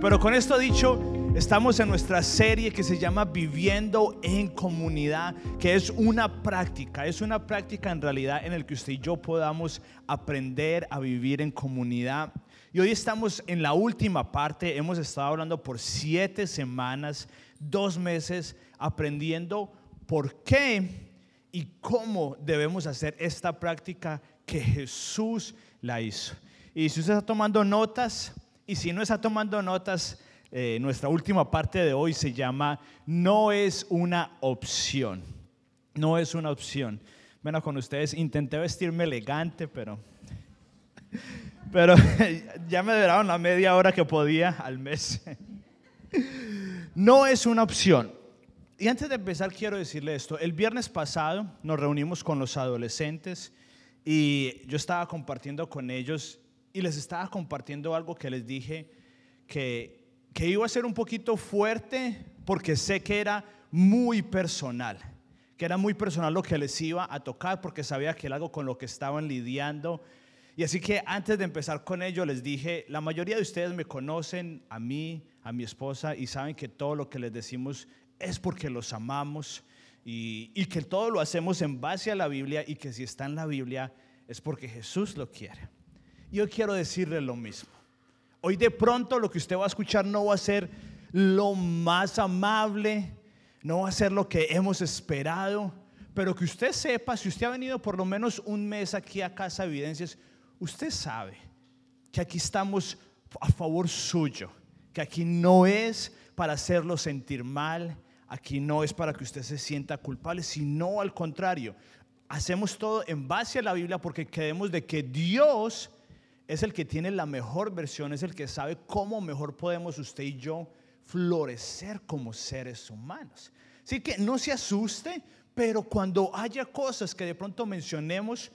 Pero con esto dicho, estamos en nuestra serie que se llama Viviendo en Comunidad, que es una práctica, es una práctica en realidad en el que usted y yo podamos aprender a vivir en comunidad. Y hoy estamos en la última parte, hemos estado hablando por siete semanas, dos meses, aprendiendo por qué y cómo debemos hacer esta práctica que Jesús la hizo. Y si usted está tomando notas, y si no está tomando notas, eh, nuestra última parte de hoy se llama No es una opción. No es una opción. Bueno, con ustedes intenté vestirme elegante, pero, pero ya me duraron la media hora que podía al mes. No es una opción. Y antes de empezar quiero decirle esto. El viernes pasado nos reunimos con los adolescentes y yo estaba compartiendo con ellos y les estaba compartiendo algo que les dije que, que iba a ser un poquito fuerte porque sé que era muy personal, que era muy personal lo que les iba a tocar porque sabía que era algo con lo que estaban lidiando. Y así que antes de empezar con ello les dije, la mayoría de ustedes me conocen, a mí, a mi esposa, y saben que todo lo que les decimos es porque los amamos y, y, que todo lo hacemos en base a la Biblia y que si está en la Biblia es porque Jesús lo quiere. Yo quiero decirle lo mismo. Hoy de pronto lo que usted va a escuchar no va a ser lo más amable, no va a ser lo que hemos esperado, pero que usted sepa, si usted ha venido por lo menos un mes aquí a Casa Evidencias, usted sabe que aquí estamos a favor suyo, que aquí no es para hacerlo sentir mal, Aquí no es para que usted se sienta culpable, sino al contrario. Hacemos todo en base a la Biblia porque creemos de que Dios es el que tiene la mejor versión, es el que sabe cómo mejor podemos usted y yo florecer como seres humanos. Así que no se asuste, pero cuando haya cosas que de pronto mencionemos,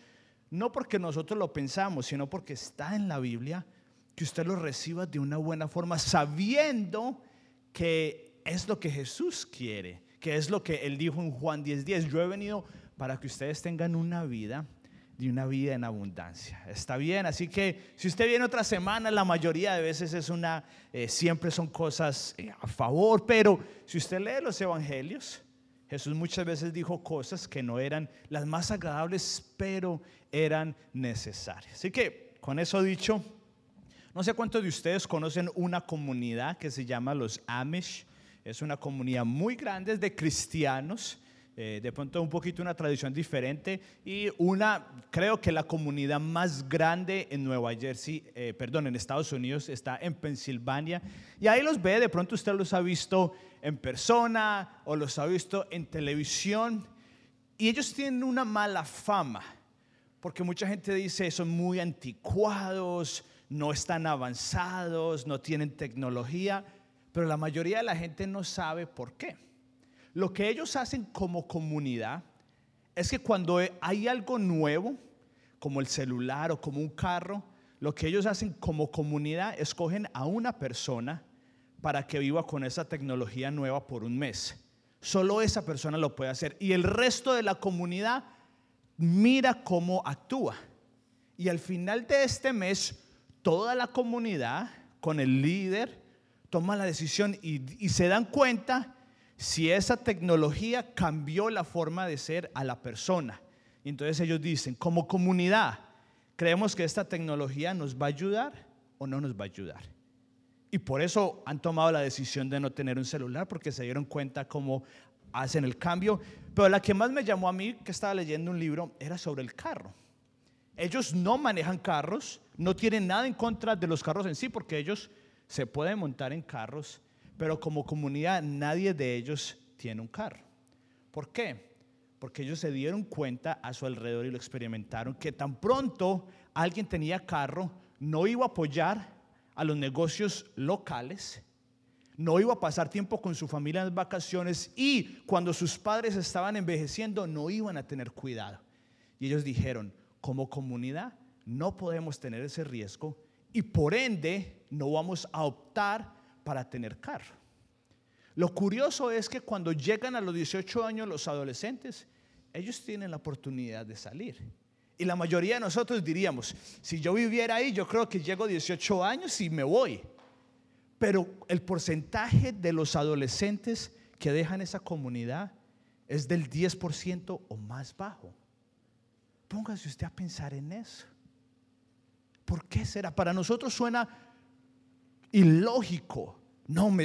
no porque nosotros lo pensamos, sino porque está en la Biblia, que usted lo reciba de una buena forma, sabiendo que es lo que Jesús quiere, que es lo que él dijo en Juan 10:10. Yo he venido para que ustedes tengan una vida de una vida en abundancia. Está bien, así que si usted viene otra semana, la mayoría de veces es una, eh, siempre son cosas eh, a favor, pero si usted lee los evangelios, Jesús muchas veces dijo cosas que no eran las más agradables, pero eran necesarias. Así que, con eso dicho, no sé cuántos de ustedes conocen una comunidad que se llama los Amish. Es una comunidad muy grande de cristianos, eh, de pronto un poquito una tradición diferente y una, creo que la comunidad más grande en Nueva Jersey, eh, perdón, en Estados Unidos, está en Pensilvania. Y ahí los ve, de pronto usted los ha visto en persona o los ha visto en televisión. Y ellos tienen una mala fama, porque mucha gente dice son muy anticuados, no están avanzados, no tienen tecnología pero la mayoría de la gente no sabe por qué. Lo que ellos hacen como comunidad es que cuando hay algo nuevo, como el celular o como un carro, lo que ellos hacen como comunidad, escogen a una persona para que viva con esa tecnología nueva por un mes. Solo esa persona lo puede hacer. Y el resto de la comunidad mira cómo actúa. Y al final de este mes, toda la comunidad, con el líder, toma la decisión y, se dan cuenta si esa tecnología cambió la forma de ser a la persona. Entonces ellos dicen, como comunidad, creemos que esta tecnología nos va a ayudar o no nos va a ayudar. Y por eso han tomado la decisión de no tener un celular, porque se dieron cuenta cómo hacen el cambio. Pero la que más me llamó a mí, que estaba leyendo un libro, era sobre el carro. Ellos no manejan carros, no tienen nada en contra de los carros en sí, porque ellos se pueden montar en carros, pero como comunidad nadie de ellos tiene un carro. ¿Por qué? Porque ellos se dieron cuenta a su alrededor y lo experimentaron, que tan pronto alguien tenía carro, no iba a apoyar a los negocios locales, no iba a pasar tiempo con su familia en vacaciones y cuando sus padres estaban envejeciendo no iban a tener cuidado. Y ellos dijeron, como comunidad no podemos tener ese riesgo y por ende no vamos a optar para tener carro. Lo curioso es que cuando llegan a los 18 años los adolescentes, ellos tienen la oportunidad de salir. Y la mayoría de nosotros diríamos, si yo viviera ahí, yo creo que llego a 18 años y me voy. Pero el porcentaje de los adolescentes que dejan esa comunidad es del 10% o más bajo. Póngase usted a pensar en eso. ¿Por qué será? Para nosotros suena ilógico. No,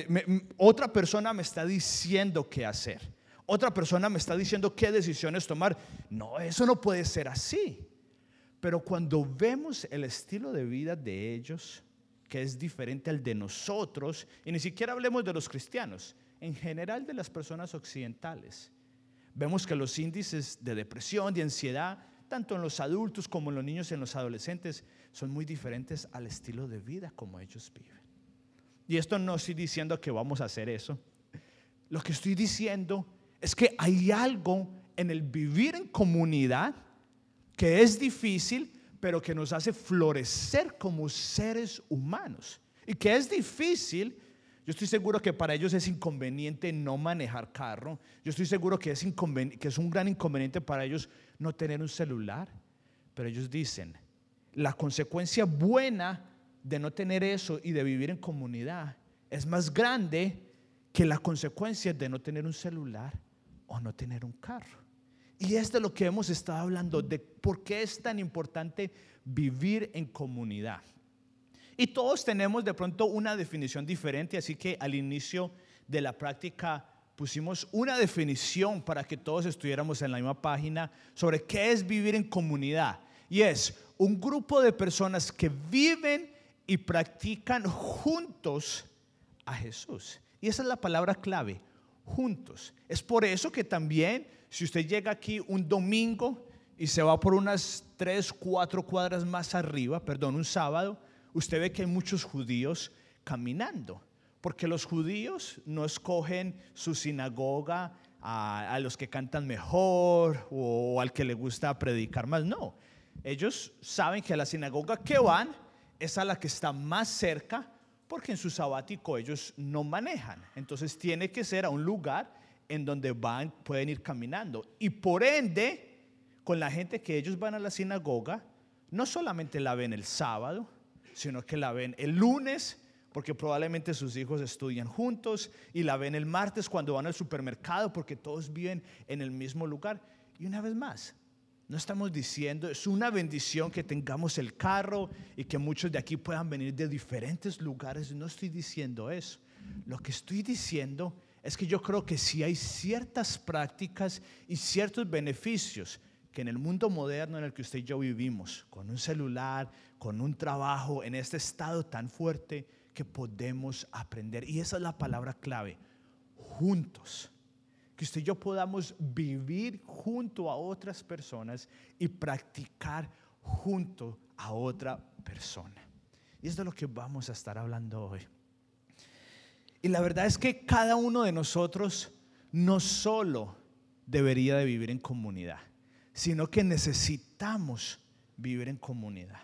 otra persona me está diciendo qué hacer. Otra persona me está diciendo qué decisiones tomar. No, eso no puede ser así. Pero cuando vemos el estilo de vida de ellos, que es diferente al de nosotros, y ni siquiera hablemos de los cristianos, en general de las personas occidentales, vemos que los índices de depresión, de ansiedad, tanto en los adultos como en los niños y en los adolescentes, son muy diferentes al estilo de vida como ellos viven. Y esto no estoy diciendo que vamos a hacer eso. Lo que estoy diciendo es que hay algo en el vivir en comunidad que es difícil, pero que nos hace florecer como seres humanos. Y que es difícil, yo estoy seguro que para ellos es inconveniente no manejar carro. Yo estoy seguro que es, que es un gran inconveniente para ellos no tener un celular. Pero ellos dicen, la consecuencia buena de no tener eso y de vivir en comunidad es más grande que la consecuencia de no tener un celular o no tener un carro. Y es de lo que hemos estado hablando, de por qué es tan importante vivir en comunidad. Y todos tenemos de pronto una definición diferente, así que al inicio de la práctica pusimos una definición para que todos estuviéramos en la misma página sobre qué es vivir en comunidad. Y es un grupo de personas que viven y practican juntos a Jesús. Y esa es la palabra clave, juntos. Es por eso que también si usted llega aquí un domingo y se va por unas tres, cuatro cuadras más arriba, perdón, un sábado, usted ve que hay muchos judíos caminando. Porque los judíos no escogen su sinagoga a, los que cantan mejor o al que le gusta predicar más. No, ellos saben que a la sinagoga que van es a la que está más cerca porque en su sabático ellos no manejan. Entonces tiene que ser a un lugar en donde van, pueden ir caminando. Y por ende, con la gente que ellos van a la sinagoga, no solamente la ven el sábado, sino que la ven el lunes, porque probablemente sus hijos estudian juntos, y la ven el martes cuando van al supermercado, porque todos viven en el mismo lugar. Y una vez más, no estamos diciendo, es una bendición que tengamos el carro y que muchos de aquí puedan venir de diferentes lugares. No estoy diciendo eso. Lo que estoy diciendo es que yo creo que si hay ciertas prácticas y ciertos beneficios que en el mundo moderno en el que usted y yo vivimos, con un celular, con un trabajo, en este estado tan fuerte, que podemos aprender. Y esa es la palabra clave, juntos que usted y yo podamos vivir junto a otras personas y practicar junto a otra persona. Y es de lo que vamos a estar hablando hoy. Y la verdad es que cada uno de nosotros no solo debería de vivir en comunidad, sino que necesitamos vivir en comunidad.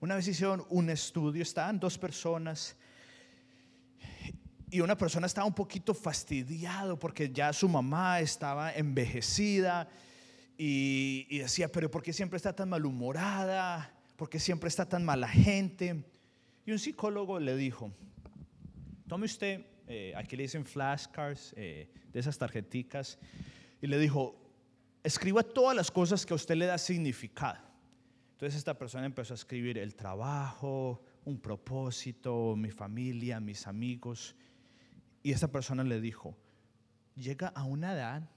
Una vez hicieron un estudio, estaban dos personas y una persona estaba un poquito fastidiado porque ya su mamá estaba envejecida y, decía, pero ¿por qué siempre está tan malhumorada? ¿Por qué siempre está tan mala gente? Y un psicólogo le dijo, tome usted, eh, aquí le dicen flashcards, eh, de esas tarjeticas, y le dijo, escriba todas las cosas que a usted le da significado. Entonces esta persona empezó a escribir el trabajo, un propósito, mi familia, mis amigos. Y esa persona le dijo, llega a una edad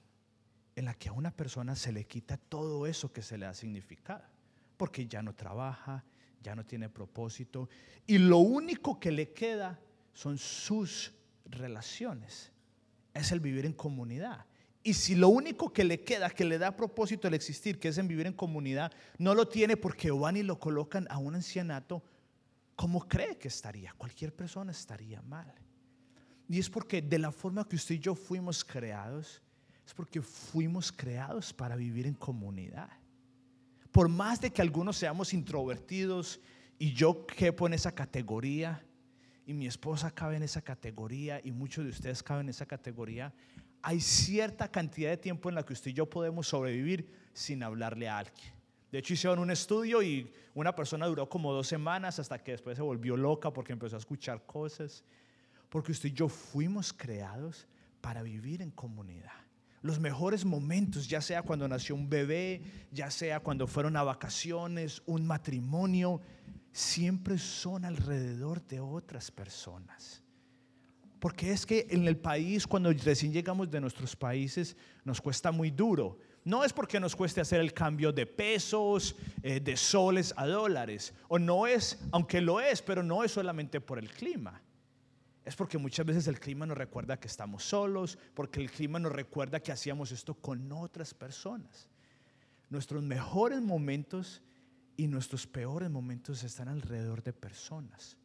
en la que a una persona se le quita todo eso que se le ha significado, porque ya no trabaja, ya no tiene propósito, y lo único que le queda son sus relaciones, es el vivir en comunidad. Y si lo único que le queda, que le da propósito el existir, que es en vivir en comunidad, no lo tiene porque van y lo colocan a un ancianato, ¿cómo cree que estaría? Cualquier persona estaría mal. Y es porque de la forma que usted y yo fuimos creados, es porque fuimos creados para vivir en comunidad. Por más de que algunos seamos introvertidos y yo quepo en esa categoría, y mi esposa cabe en esa categoría, y muchos de ustedes caben en esa categoría, hay cierta cantidad de tiempo en la que usted y yo podemos sobrevivir sin hablarle a alguien. De hecho, hicieron un estudio y una persona duró como dos semanas hasta que después se volvió loca porque empezó a escuchar cosas. Porque usted y yo fuimos creados para vivir en comunidad. Los mejores momentos, ya sea cuando nació un bebé, ya sea cuando fueron a vacaciones, un matrimonio, siempre son alrededor de otras personas. Porque es que en el país, cuando recién llegamos de nuestros países, nos cuesta muy duro. No es porque nos cueste hacer el cambio de pesos, eh, de soles a dólares. O no es, aunque lo es, pero no es solamente por el clima. Es porque muchas veces el clima nos recuerda que estamos solos, porque el clima nos recuerda que hacíamos esto con otras personas. Nuestros mejores momentos y nuestros peores momentos están alrededor de personas.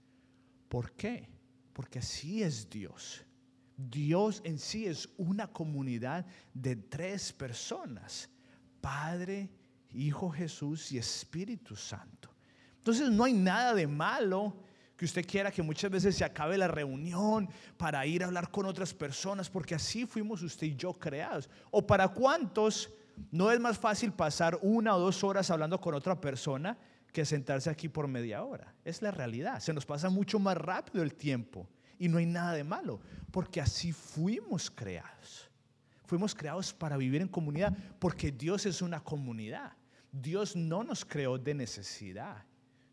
¿Por qué? Porque así es Dios. Dios en sí es una comunidad de tres personas. Padre, Hijo Jesús y Espíritu Santo. Entonces no hay nada de malo usted quiera que muchas veces se acabe la reunión para ir a hablar con otras personas, porque así fuimos usted y yo creados. O para cuántos no es más fácil pasar una o dos horas hablando con otra persona que sentarse aquí por media hora. Es la realidad. Se nos pasa mucho más rápido el tiempo y no hay nada de malo, porque así fuimos creados. Fuimos creados para vivir en comunidad, porque Dios es una comunidad. Dios no nos creó de necesidad.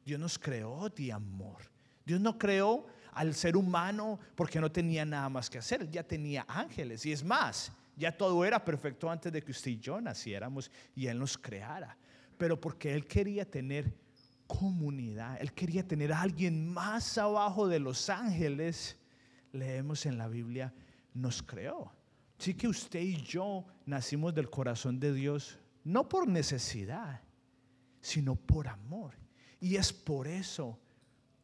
Dios nos creó de amor. Dios no creó al ser humano porque no tenía nada más que hacer, ya tenía ángeles. Y es más, ya todo era perfecto antes de que usted y yo naciéramos y Él nos creara. Pero porque Él quería tener comunidad, Él quería tener a alguien más abajo de los ángeles, leemos en la Biblia, nos creó. Sí que usted y yo nacimos del corazón de Dios, no por necesidad, sino por amor. Y es por eso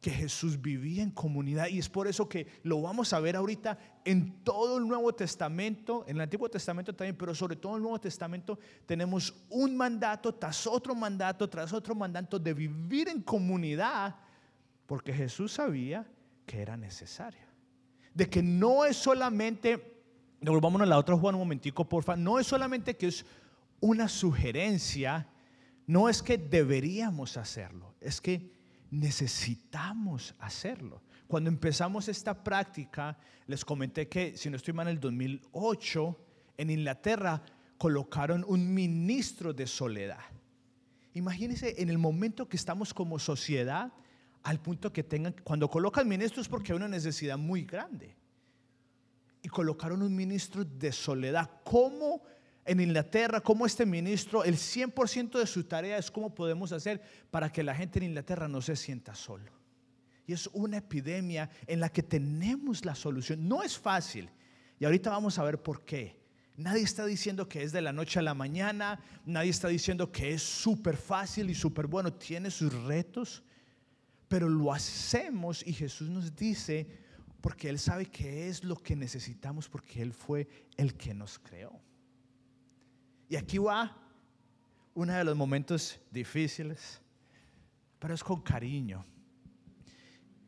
que Jesús vivía en comunidad y es por eso que lo vamos a ver ahorita en todo el Nuevo Testamento, en el Antiguo Testamento también, pero sobre todo en el Nuevo Testamento tenemos un mandato tras otro mandato, tras otro mandato de vivir en comunidad, porque Jesús sabía que era necesario. De que no es solamente, devolvámonos a la otra Juan un momentico, porfa, no es solamente que es una sugerencia, no es que deberíamos hacerlo, es que necesitamos hacerlo. Cuando empezamos esta práctica, les comenté que, si no estoy mal, en el 2008, en Inglaterra colocaron un ministro de soledad. Imagínense en el momento que estamos como sociedad, al punto que tengan, cuando colocan ministros porque hay una necesidad muy grande. Y colocaron un ministro de soledad. ¿Cómo en Inglaterra, como este ministro, el 100% de su tarea es cómo podemos hacer para que la gente en Inglaterra no se sienta solo. Y es una epidemia en la que tenemos la solución. No es fácil. Y ahorita vamos a ver por qué. Nadie está diciendo que es de la noche a la mañana. Nadie está diciendo que es súper fácil y súper bueno. Tiene sus retos. Pero lo hacemos y Jesús nos dice, porque Él sabe que es lo que necesitamos, porque Él fue el que nos creó. Y aquí va uno de los momentos difíciles, pero es con cariño.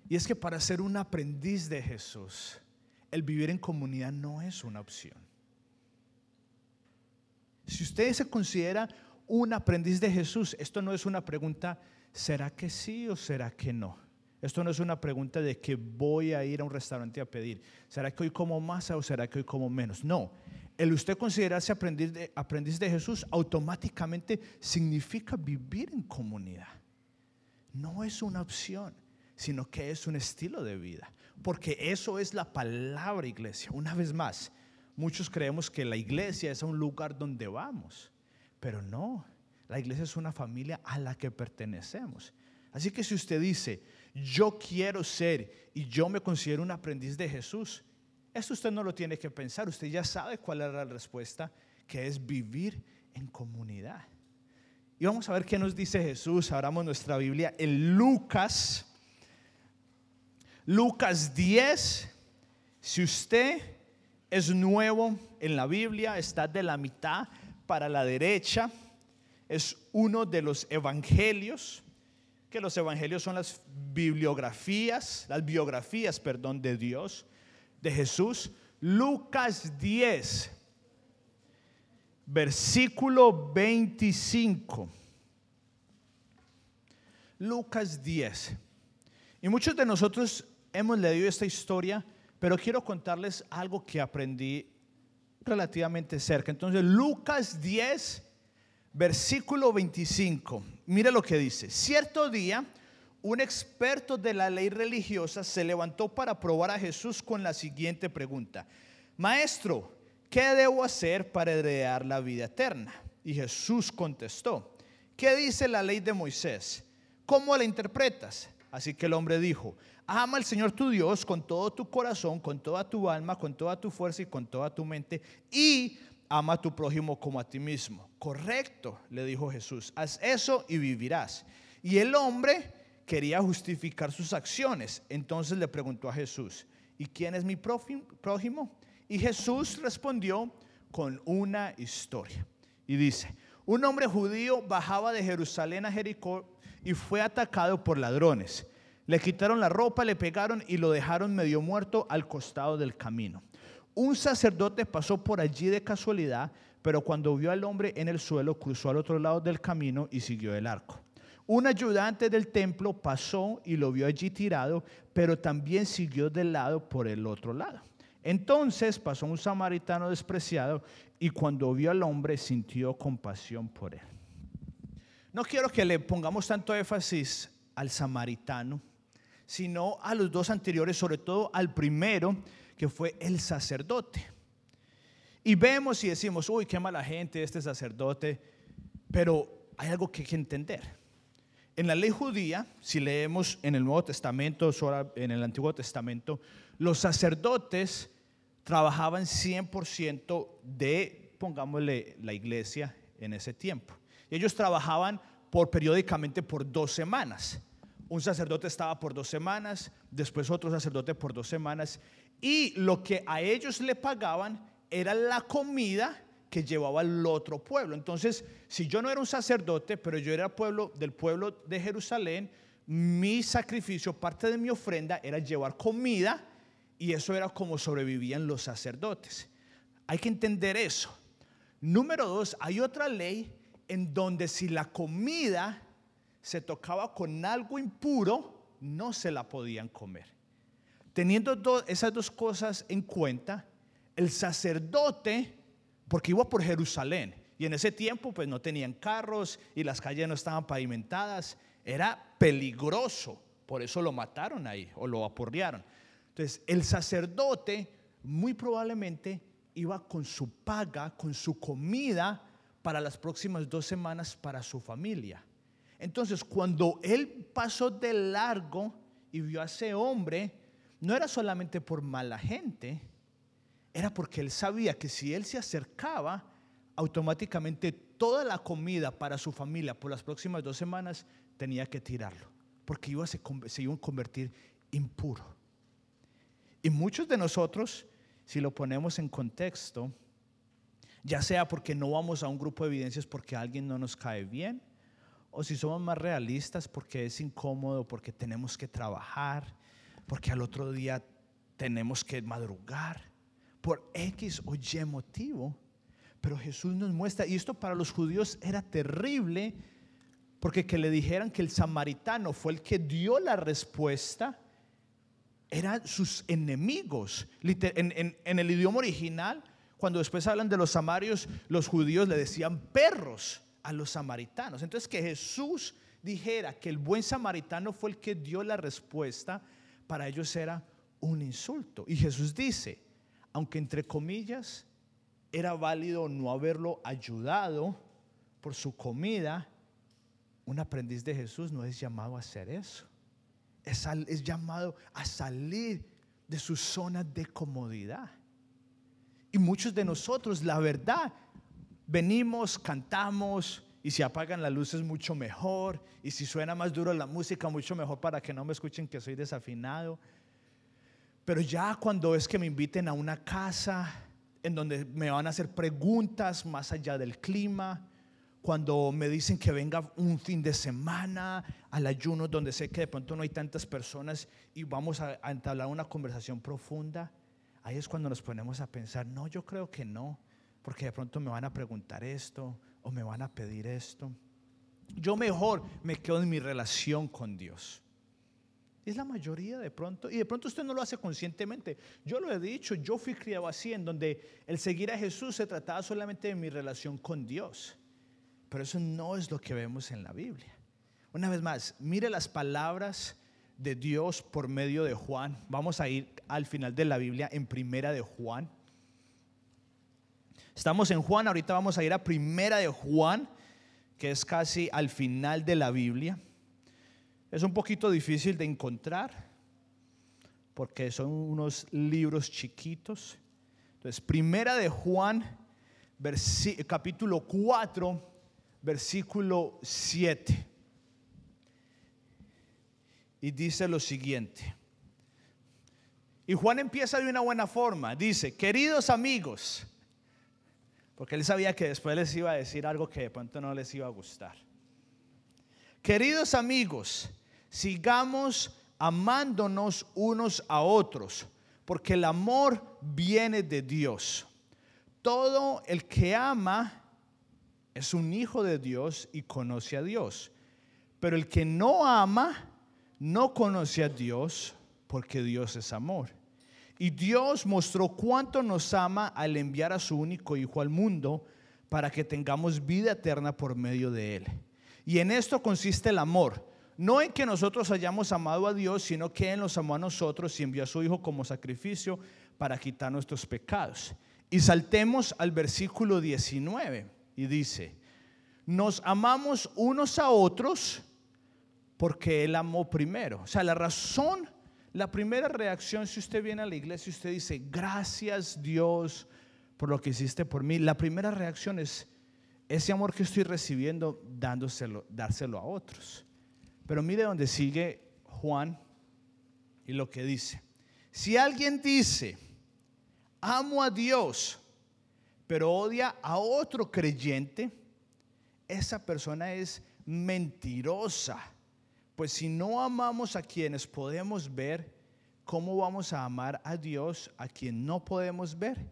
Y es que para ser un aprendiz de Jesús, el vivir en comunidad no es una opción. Si usted se considera un aprendiz de Jesús, esto no es una pregunta, ¿será que sí o será que no? Esto no es una pregunta de que voy a ir a un restaurante a pedir, ¿será que hoy como más o será que hoy como menos? No, el usted considerarse aprendiz de, aprendiz de Jesús automáticamente significa vivir en comunidad. No es una opción, sino que es un estilo de vida. Porque eso es la palabra iglesia. Una vez más, muchos creemos que la iglesia es un lugar donde vamos, pero no. La iglesia es una familia a la que pertenecemos. Así que si usted dice, yo quiero ser y yo me considero un aprendiz de Jesús, esto usted no lo tiene que pensar, usted ya sabe cuál es la respuesta, que es vivir en comunidad. Y vamos a ver qué nos dice Jesús. Abramos nuestra Biblia en Lucas. Lucas 10. Si usted es nuevo en la Biblia, está de la mitad para la derecha. Es uno de los evangelios, que los evangelios son las bibliografías, las biografías, perdón, de Dios de Jesús, Lucas 10, versículo 25. Lucas 10. Y muchos de nosotros hemos leído esta historia, pero quiero contarles algo que aprendí relativamente cerca. Entonces, Lucas 10, versículo 25. Mire lo que dice. Cierto día, un experto de la ley religiosa se levantó para probar a Jesús con la siguiente pregunta. Maestro, ¿qué debo hacer para heredar la vida eterna? Y Jesús contestó, ¿qué dice la ley de Moisés? ¿Cómo la interpretas? Así que el hombre dijo, ama al Señor tu Dios con todo tu corazón, con toda tu alma, con toda tu fuerza y con toda tu mente, y ama a tu prójimo como a ti mismo. Correcto, le dijo Jesús, haz eso y vivirás. Y el hombre quería justificar sus acciones, entonces le preguntó a Jesús, ¿y quién es mi prójimo? Y Jesús respondió con una historia. Y dice, un hombre judío bajaba de Jerusalén a Jericó y fue atacado por ladrones. Le quitaron la ropa, le pegaron y lo dejaron medio muerto al costado del camino. Un sacerdote pasó por allí de casualidad, pero cuando vio al hombre en el suelo, cruzó al otro lado del camino y siguió el arco. Un ayudante del templo pasó y lo vio allí tirado, pero también siguió del lado por el otro lado. Entonces pasó un samaritano despreciado y cuando vio al hombre sintió compasión por él. No quiero que le pongamos tanto énfasis al samaritano, sino a los dos anteriores, sobre todo al primero, que fue el sacerdote. Y vemos y decimos, uy, qué mala gente este sacerdote, pero hay algo que hay que entender. En la ley judía, si leemos en el Nuevo Testamento, en el Antiguo Testamento, los sacerdotes trabajaban 100% de, pongámosle, la iglesia en ese tiempo. Ellos trabajaban por periódicamente por dos semanas. Un sacerdote estaba por dos semanas, después otro sacerdote por dos semanas, y lo que a ellos le pagaban era la comida que llevaba al otro pueblo. Entonces, si yo no era un sacerdote, pero yo era pueblo del pueblo de Jerusalén, mi sacrificio, parte de mi ofrenda era llevar comida y eso era como sobrevivían los sacerdotes. Hay que entender eso. Número dos, hay otra ley en donde si la comida se tocaba con algo impuro, no se la podían comer. Teniendo esas dos cosas en cuenta, el sacerdote, porque iba por Jerusalén, y en ese tiempo pues no tenían carros y las calles no estaban pavimentadas, era peligroso, por eso lo mataron ahí o lo aporrearon. Entonces, el sacerdote muy probablemente iba con su paga, con su comida, para las próximas dos semanas para su familia. Entonces, cuando él pasó de largo y vio a ese hombre, no era solamente por mala gente, era porque él sabía que si él se acercaba, automáticamente toda la comida para su familia por las próximas dos semanas tenía que tirarlo, porque iba a se, se iba a convertir impuro. Y muchos de nosotros, si lo ponemos en contexto, ya sea porque no vamos a un grupo de evidencias porque alguien no nos cae bien, o si somos más realistas porque es incómodo, porque tenemos que trabajar, porque al otro día tenemos que madrugar, por X o Y motivo. Pero Jesús nos muestra, y esto para los judíos era terrible, porque que le dijeran que el samaritano fue el que dio la respuesta, eran sus enemigos. En, en el idioma original, cuando después hablan de los samarios, los judíos le decían perros a los samaritanos. Entonces que Jesús dijera que el buen samaritano fue el que dio la respuesta, para ellos era un insulto. Y Jesús dice, aunque entre comillas era válido no haberlo ayudado por su comida, un aprendiz de Jesús no es llamado a hacer eso. Es, llamado a salir de su zona de comodidad. Y muchos de nosotros, la verdad, venimos, cantamos y si apagan las luces mucho mejor y si suena más duro la música mucho mejor para que no me escuchen que soy desafinado. Pero ya cuando es que me inviten a una casa en donde me van a hacer preguntas más allá del clima, cuando me dicen que venga un fin de semana al ayuno donde sé que de pronto no hay tantas personas y vamos a, entablar una conversación profunda, ahí es cuando nos ponemos a pensar, no, yo creo que no, porque de pronto me van a preguntar esto o me van a pedir esto. yo mejor me quedo en mi relación con Dios. Es la mayoría de pronto, y de pronto usted no lo hace conscientemente. Yo lo he dicho, yo fui criado así, en donde el seguir a Jesús se trataba solamente de mi relación con Dios. Pero eso no es lo que vemos en la Biblia. Una vez más, mire las palabras de Dios por medio de Juan. Vamos a ir al final de la Biblia en primera de Juan. Estamos en Juan, ahorita vamos a ir a primera de Juan, que es casi al final de la Biblia. Es un poquito difícil de encontrar porque son unos libros chiquitos. Entonces, primera de Juan, capítulo 4, versículo 7. Y dice lo siguiente. Y Juan empieza de una buena forma. Dice, queridos amigos, porque él sabía que después les iba a decir algo que de pronto no les iba a gustar. Queridos amigos, sigamos amándonos unos a otros, porque el amor viene de Dios. Todo el que ama es un hijo de Dios y conoce a Dios. Pero el que no ama no conoce a Dios, porque Dios es amor. Y Dios mostró cuánto nos ama al enviar a su único Hijo al mundo para que tengamos vida eterna por medio de Él. Y en esto consiste el amor no en que nosotros hayamos amado a Dios, sino que Él nos amó a nosotros y envió a su Hijo como sacrificio para quitar nuestros pecados. Y saltemos al versículo 19 y dice, nos amamos unos a otros porque Él amó primero. O sea, la razón, la primera reacción, si usted viene a la iglesia y usted dice, gracias Dios por lo que hiciste por mí, la primera reacción es ese amor que estoy recibiendo, dándoselo, dárselo a otros. Pero mire donde sigue Juan y lo que dice. Si alguien dice, amo a Dios, pero odia a otro creyente, esa persona es mentirosa. Pues si no amamos a quienes podemos ver, ¿cómo vamos a amar a Dios a quien no podemos ver?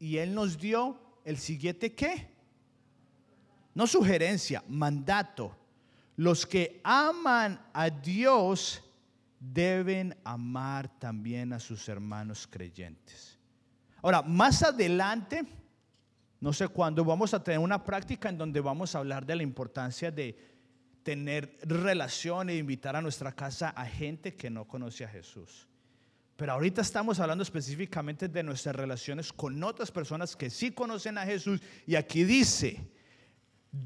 Y Él nos dio el siguiente qué? No sugerencia, mandato los que aman a Dios deben amar también a sus hermanos creyentes. Ahora, más adelante, no sé cuándo, vamos a tener una práctica en donde vamos a hablar de la importancia de tener relación e invitar a nuestra casa a gente que no conoce a Jesús. Pero ahorita estamos hablando específicamente de nuestras relaciones con otras personas que sí conocen a Jesús. Y aquí dice,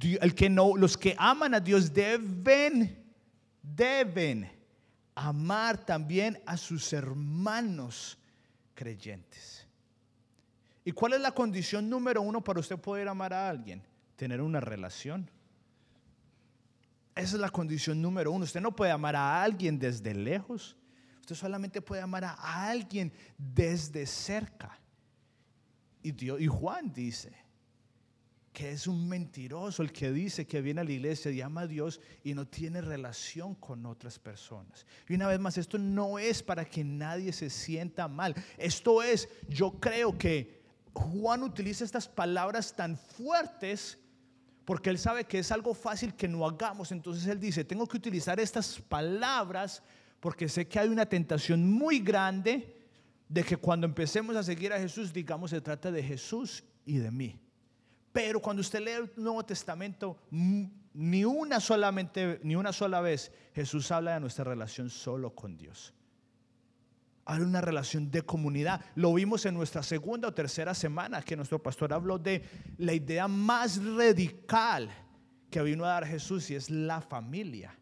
el que no, los que aman a Dios deben, deben amar también a sus hermanos creyentes. ¿Y cuál es la condición número uno para usted poder amar a alguien? Tener una relación. Esa es la condición número uno. Usted no puede amar a alguien desde lejos. Usted solamente puede amar a alguien desde cerca. Y, Dios, y Juan dice, que es un mentiroso el que dice que viene a la iglesia y ama a Dios y no tiene relación con otras personas. Y una vez más, esto no es para que nadie se sienta mal. Esto es, yo creo que Juan utiliza estas palabras tan fuertes porque él sabe que es algo fácil que no hagamos. Entonces él dice, tengo que utilizar estas palabras porque sé que hay una tentación muy grande de que cuando empecemos a seguir a Jesús, digamos, se trata de Jesús y de mí. Pero cuando usted lee el Nuevo Testamento, ni una solamente, ni una sola vez Jesús habla de nuestra relación solo con Dios. Habla una relación de comunidad. Lo vimos en nuestra segunda o tercera semana que nuestro pastor habló de la idea más radical que vino a dar Jesús y es la familia.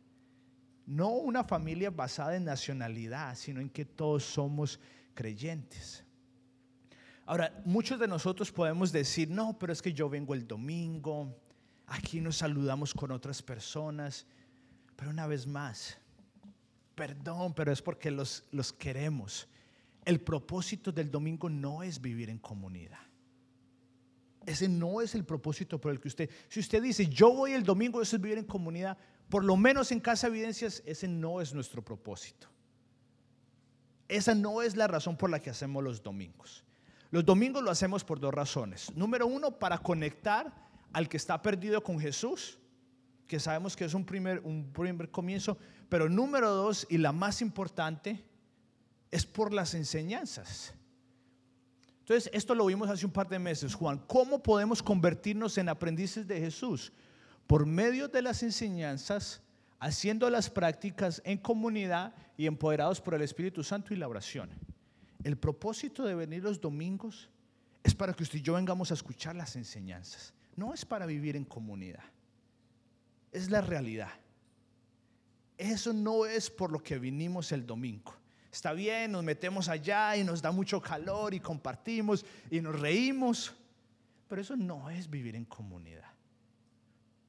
No una familia basada en nacionalidad, sino en que todos somos creyentes. Ahora, muchos de nosotros podemos decir, no, pero es que yo vengo el domingo, aquí nos saludamos con otras personas, pero una vez más, perdón, pero es porque los, los queremos. El propósito del domingo no es vivir en comunidad. Ese no es el propósito por el que usted, si usted dice, yo voy el domingo, eso es vivir en comunidad, por lo menos en Casa Evidencias, ese no es nuestro propósito. Esa no es la razón por la que hacemos los domingos. Los domingos lo hacemos por dos razones. Número uno, para conectar al que está perdido con Jesús, que sabemos que es un primer, un primer comienzo, pero número dos y la más importante es por las enseñanzas. Entonces, esto lo vimos hace un par de meses, Juan. ¿Cómo podemos convertirnos en aprendices de Jesús? Por medio de las enseñanzas, haciendo las prácticas en comunidad y empoderados por el Espíritu Santo y la oración. El propósito de venir los domingos es para que usted y yo vengamos a escuchar las enseñanzas. No es para vivir en comunidad. Es la realidad. Eso no es por lo que vinimos el domingo. Está bien, nos metemos allá y nos da mucho calor y compartimos y nos reímos, pero eso no es vivir en comunidad.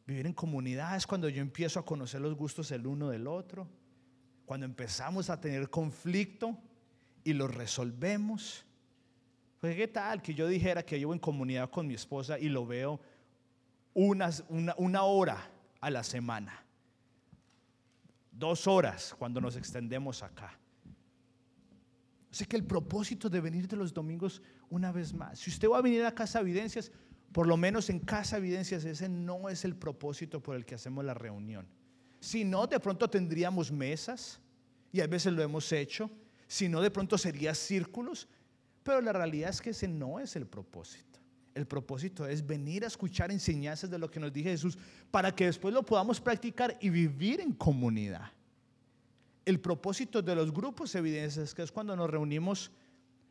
Vivir en comunidad es cuando yo empiezo a conocer los gustos el uno del otro, cuando empezamos a tener conflicto y lo resolvemos. Pues qué tal que yo dijera que llevo en comunidad con mi esposa y lo veo una, una hora a la semana, dos horas cuando nos extendemos acá. Así que el propósito de venir de los domingos una vez más, si usted va a venir a Casa Evidencias, por lo menos en Casa Evidencias ese no es el propósito por el que hacemos la reunión. Si no, de pronto tendríamos mesas, y a veces lo hemos hecho, si no, de pronto sería círculos, pero la realidad es que ese no es el propósito. El propósito es venir a escuchar enseñanzas de lo que nos dice Jesús para que después lo podamos practicar y vivir en comunidad el propósito de los grupos evidencias, que es cuando nos reunimos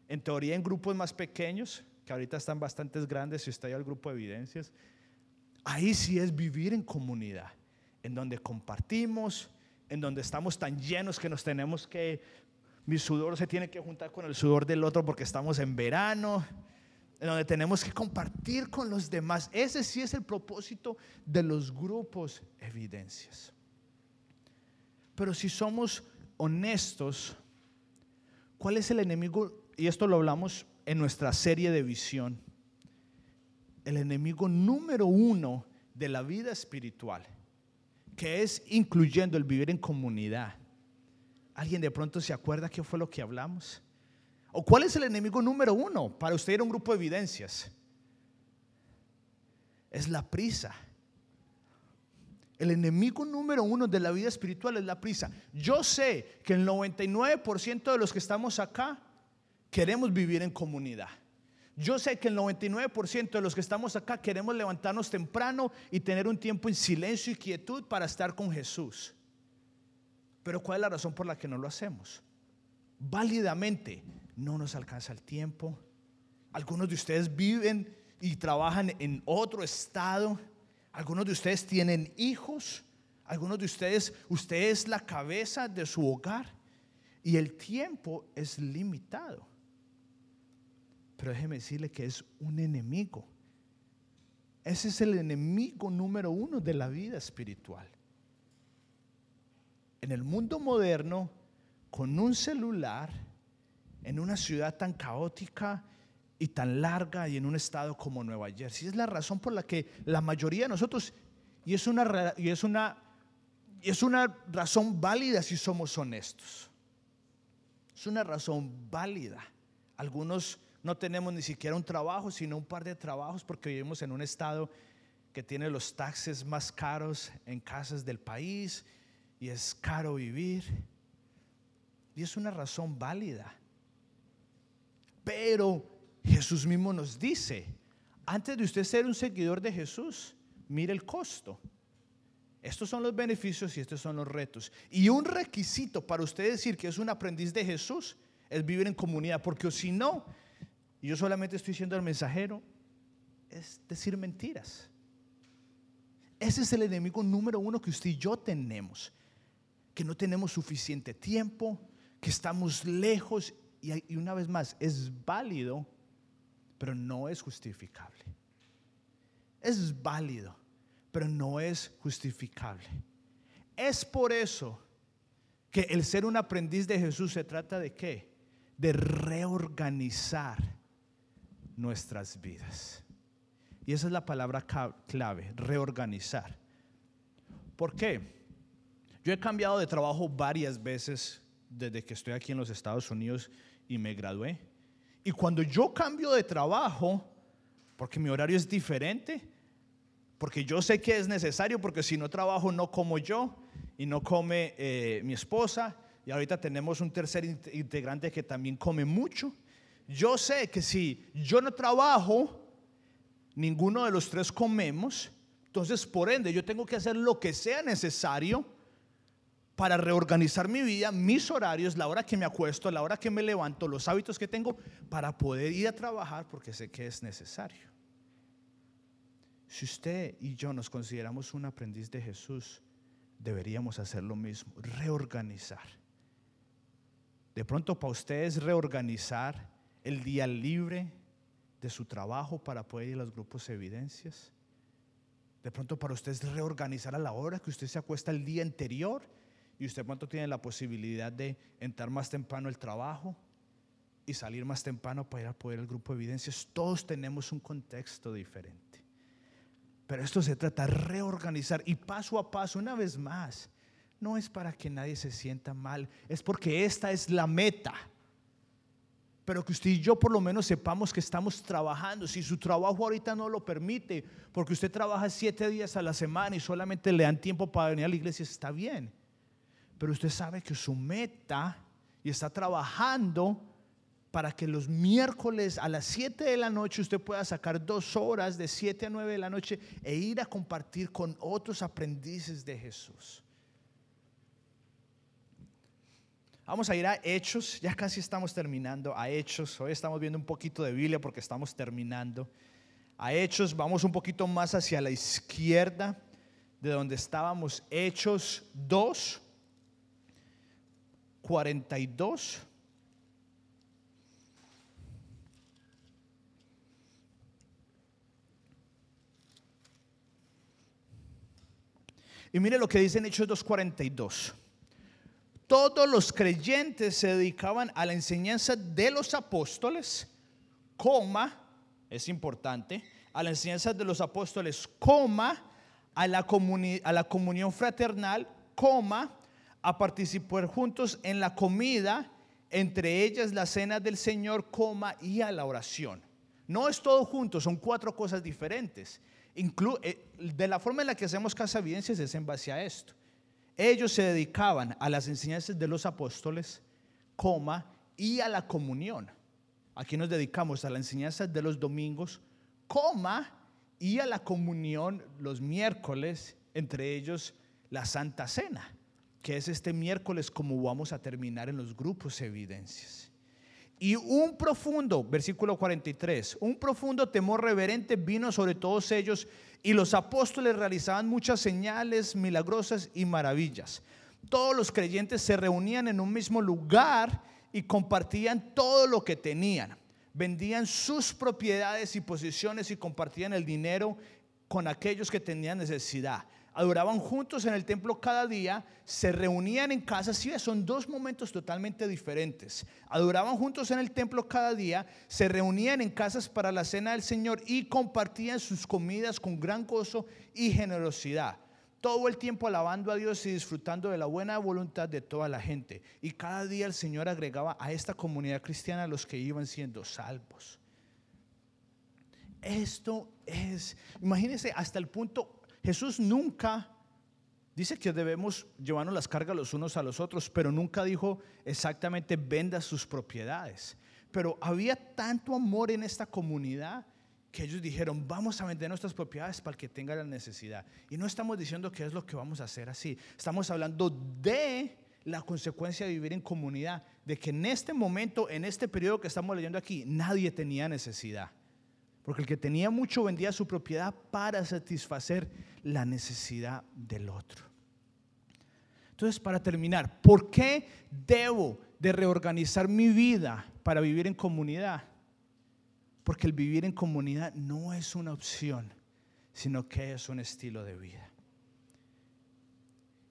en teoría en grupos más pequeños, que ahorita están bastante grandes, si está ahí el grupo de evidencias, ahí sí es vivir en comunidad, en donde compartimos, en donde estamos tan llenos que nos tenemos que, mi sudor se tiene que juntar con el sudor del otro porque estamos en verano, en donde tenemos que compartir con los demás. Ese sí es el propósito de los grupos evidencias. Pero si somos honestos, ¿cuál es el enemigo? Y esto lo hablamos en nuestra serie de visión. El enemigo número uno de la vida espiritual, que es incluyendo el vivir en comunidad. ¿Alguien de pronto se acuerda qué fue lo que hablamos? ¿O cuál es el enemigo número uno para usted ir a un grupo de evidencias? Es la prisa el enemigo número uno de la vida espiritual es la prisa. Yo sé que el 99% de los que estamos acá queremos vivir en comunidad. Yo sé que el 99% de los que estamos acá queremos levantarnos temprano y tener un tiempo en silencio y quietud para estar con Jesús. Pero ¿cuál es la razón por la que no lo hacemos? Válidamente, no nos alcanza el tiempo. Algunos de ustedes viven y trabajan en otro estado algunos de ustedes tienen hijos. Algunos de ustedes, usted es la cabeza de su hogar. Y el tiempo es limitado. Pero déjeme decirle que es un enemigo. Ese es el enemigo número uno de la vida espiritual. En el mundo moderno, con un celular, en una ciudad tan caótica y tan larga y en un estado como Nueva Jersey. Es la razón por la que la mayoría de nosotros, y es una, y es una, y es una razón válida si somos honestos. Es una razón válida. Algunos no tenemos ni siquiera un trabajo, sino un par de trabajos porque vivimos en un estado que tiene los taxes más caros en casas del país y es caro vivir. Y es una razón válida. Pero Jesús mismo nos dice, antes de usted ser un seguidor de Jesús, mire el costo. Estos son los beneficios y estos son los retos. Y un requisito para usted decir que es un aprendiz de Jesús es vivir en comunidad, porque si no, yo solamente estoy siendo el mensajero, es decir mentiras. Ese es el enemigo número uno que usted y yo tenemos, que no tenemos suficiente tiempo, que estamos lejos y una vez más, es válido pero no es justificable. Es válido, pero no es justificable. Es por eso que el ser un aprendiz de Jesús se trata de qué? De reorganizar nuestras vidas. Y esa es la palabra clave, reorganizar. ¿Por qué? Yo he cambiado de trabajo varias veces desde que estoy aquí en los Estados Unidos y me gradué. Y cuando yo cambio de trabajo, porque mi horario es diferente, porque yo sé que es necesario, porque si no trabajo no como yo y no come eh, mi esposa, y ahorita tenemos un tercer integrante que también come mucho. Yo sé que si yo no trabajo, ninguno de los tres comemos, entonces por ende yo tengo que hacer lo que sea necesario para reorganizar mi vida, mis horarios, la hora que me acuesto, la hora que me levanto, los hábitos que tengo, para poder ir a trabajar porque sé que es necesario. Si usted y yo nos consideramos un aprendiz de Jesús, deberíamos hacer lo mismo, reorganizar. De pronto para ustedes reorganizar el día libre de su trabajo para poder ir a los grupos evidencias. De pronto para ustedes reorganizar a la hora que usted se acuesta el día anterior y usted pronto tiene la posibilidad de entrar más temprano al trabajo y salir más temprano para ir a poder al grupo de evidencias. Todos tenemos un contexto diferente. Pero esto se trata de reorganizar y paso a paso, una vez más, no es para que nadie se sienta mal, es porque esta es la meta. Pero que usted y yo por lo menos sepamos que estamos trabajando. Si su trabajo ahorita no lo permite, porque usted trabaja siete días a la semana y solamente le dan tiempo para venir a la iglesia, está bien. Pero usted sabe que su meta y está trabajando para que los miércoles a las 7 de la noche usted pueda sacar dos horas de 7 a 9 de la noche e ir a compartir con otros aprendices de Jesús. Vamos a ir a Hechos, ya casi estamos terminando, a Hechos. Hoy estamos viendo un poquito de Biblia porque estamos terminando. A Hechos, vamos un poquito más hacia la izquierda de donde estábamos. Hechos 2, 42. Y mire lo que dice en Hechos 2.42 todos los creyentes se dedicaban a la enseñanza de los apóstoles, coma, es importante, a la enseñanza de los apóstoles, coma, a la, a la comunión fraternal, coma, a participar juntos en la comida, entre ellas la cena del Señor, coma, y a la oración. No es todo junto, son cuatro cosas diferentes. Eh, de la forma en la que hacemos casa evidencias es en base a esto. Ellos se dedicaban a las enseñanzas de los apóstoles, coma, y a la comunión. Aquí nos dedicamos a la enseñanza de los domingos, coma, y a la comunión los miércoles, entre ellos la Santa Cena, que es este miércoles como vamos a terminar en los grupos evidencias. Y un profundo, versículo 43, un profundo temor reverente vino sobre todos ellos y los apóstoles realizaban muchas señales milagrosas y maravillas. Todos los creyentes se reunían en un mismo lugar y compartían todo lo que tenían. Vendían sus propiedades y posiciones y compartían el dinero con aquellos que tenían necesidad adoraban juntos en el templo cada día, se reunían en casas, sí, son dos momentos totalmente diferentes. Adoraban juntos en el templo cada día, se reunían en casas para la cena del Señor y compartían sus comidas con gran gozo y generosidad. Todo el tiempo alabando a Dios y disfrutando de la buena voluntad de toda la gente. Y cada día el Señor agregaba a esta comunidad cristiana los que iban siendo salvos. Esto es, imagínense hasta el punto Jesús nunca dice que debemos llevarnos las cargas los unos a los otros, pero nunca dijo exactamente venda sus propiedades. Pero había tanto amor en esta comunidad que ellos dijeron, vamos a vender nuestras propiedades para el que tenga la necesidad. Y no estamos diciendo que es lo que vamos a hacer así. Estamos hablando de la consecuencia de vivir en comunidad, de que en este momento, en este periodo que estamos leyendo aquí, nadie tenía necesidad. Porque el que tenía mucho vendía su propiedad para satisfacer la necesidad del otro. Entonces, para terminar, ¿por qué debo de reorganizar mi vida para vivir en comunidad? Porque el vivir en comunidad no es una opción, sino que es un estilo de vida.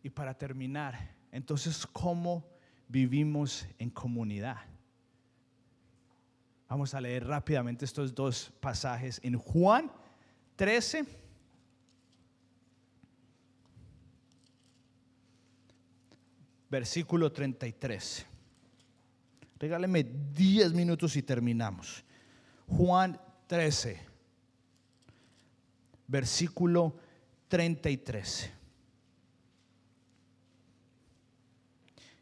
Y para terminar, entonces, ¿cómo vivimos en comunidad? Vamos a leer rápidamente estos dos pasajes en Juan 13. Versículo 33. Regáleme 10 minutos y terminamos. Juan 13, versículo 33.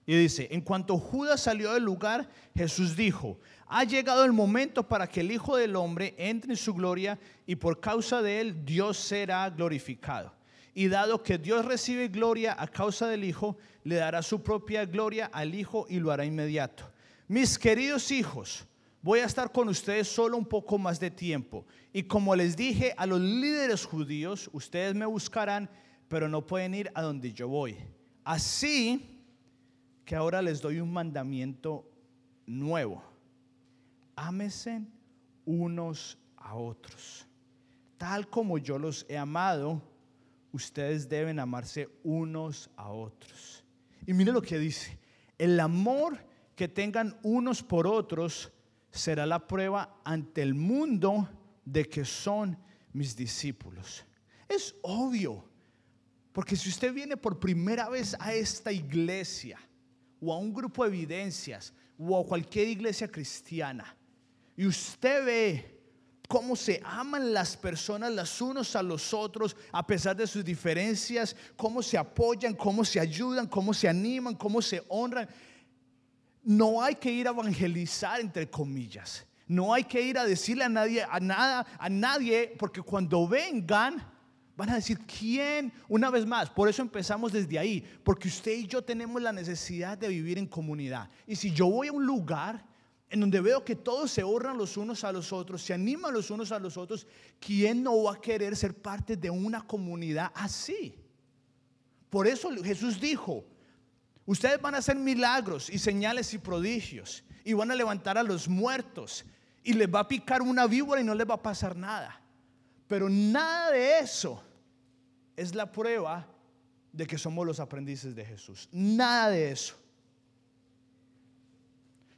Y dice, en cuanto Judas salió del lugar, Jesús dijo, ha llegado el momento para que el Hijo del Hombre entre en su gloria y por causa de él Dios será glorificado. Y dado que Dios recibe gloria a causa del Hijo, le dará su propia gloria al Hijo y lo hará inmediato. Mis queridos hijos, voy a estar con ustedes solo un poco más de tiempo. Y como les dije a los líderes judíos, ustedes me buscarán, pero no pueden ir a donde yo voy. Así que ahora les doy un mandamiento nuevo. Ámesen unos a otros. Tal como yo los he amado, ustedes deben amarse unos a otros. Y mire lo que dice. El amor que tengan unos por otros será la prueba ante el mundo de que son mis discípulos. Es obvio, porque si usted viene por primera vez a esta iglesia, o a un grupo de evidencias o a cualquier iglesia cristiana y usted ve cómo se aman las personas las unos a los otros a pesar de sus diferencias, cómo se apoyan, cómo se ayudan, cómo se animan, cómo se honran. No hay que ir a evangelizar entre comillas. No hay que ir a decirle a nadie a nada a nadie porque cuando vengan Van a decir, ¿quién? Una vez más, por eso empezamos desde ahí, porque usted y yo tenemos la necesidad de vivir en comunidad. Y si yo voy a un lugar en donde veo que todos se honran los unos a los otros, se animan los unos a los otros, ¿quién no va a querer ser parte de una comunidad así? Por eso Jesús dijo, ustedes van a hacer milagros y señales y prodigios y van a levantar a los muertos y les va a picar una víbora y no les va a pasar nada. Pero nada de eso es la prueba de que somos los aprendices de Jesús. Nada de eso.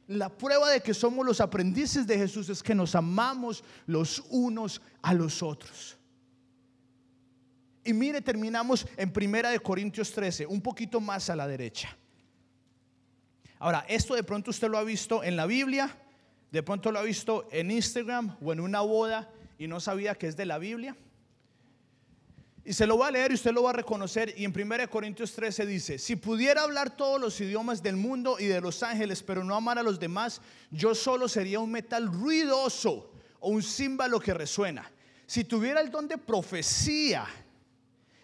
La prueba de que somos los aprendices de Jesús es que nos amamos los unos a los otros. Y mire, terminamos en Primera de Corintios 13, un poquito más a la derecha. Ahora, esto de pronto usted lo ha visto en la Biblia, de pronto lo ha visto en Instagram o en una boda y no sabía que es de la Biblia. Y se lo va a leer y usted lo va a reconocer. Y en 1 Corintios 13 dice, si pudiera hablar todos los idiomas del mundo y de los ángeles, pero no amar a los demás, yo solo sería un metal ruidoso o un címbalo que resuena. Si tuviera el don de profecía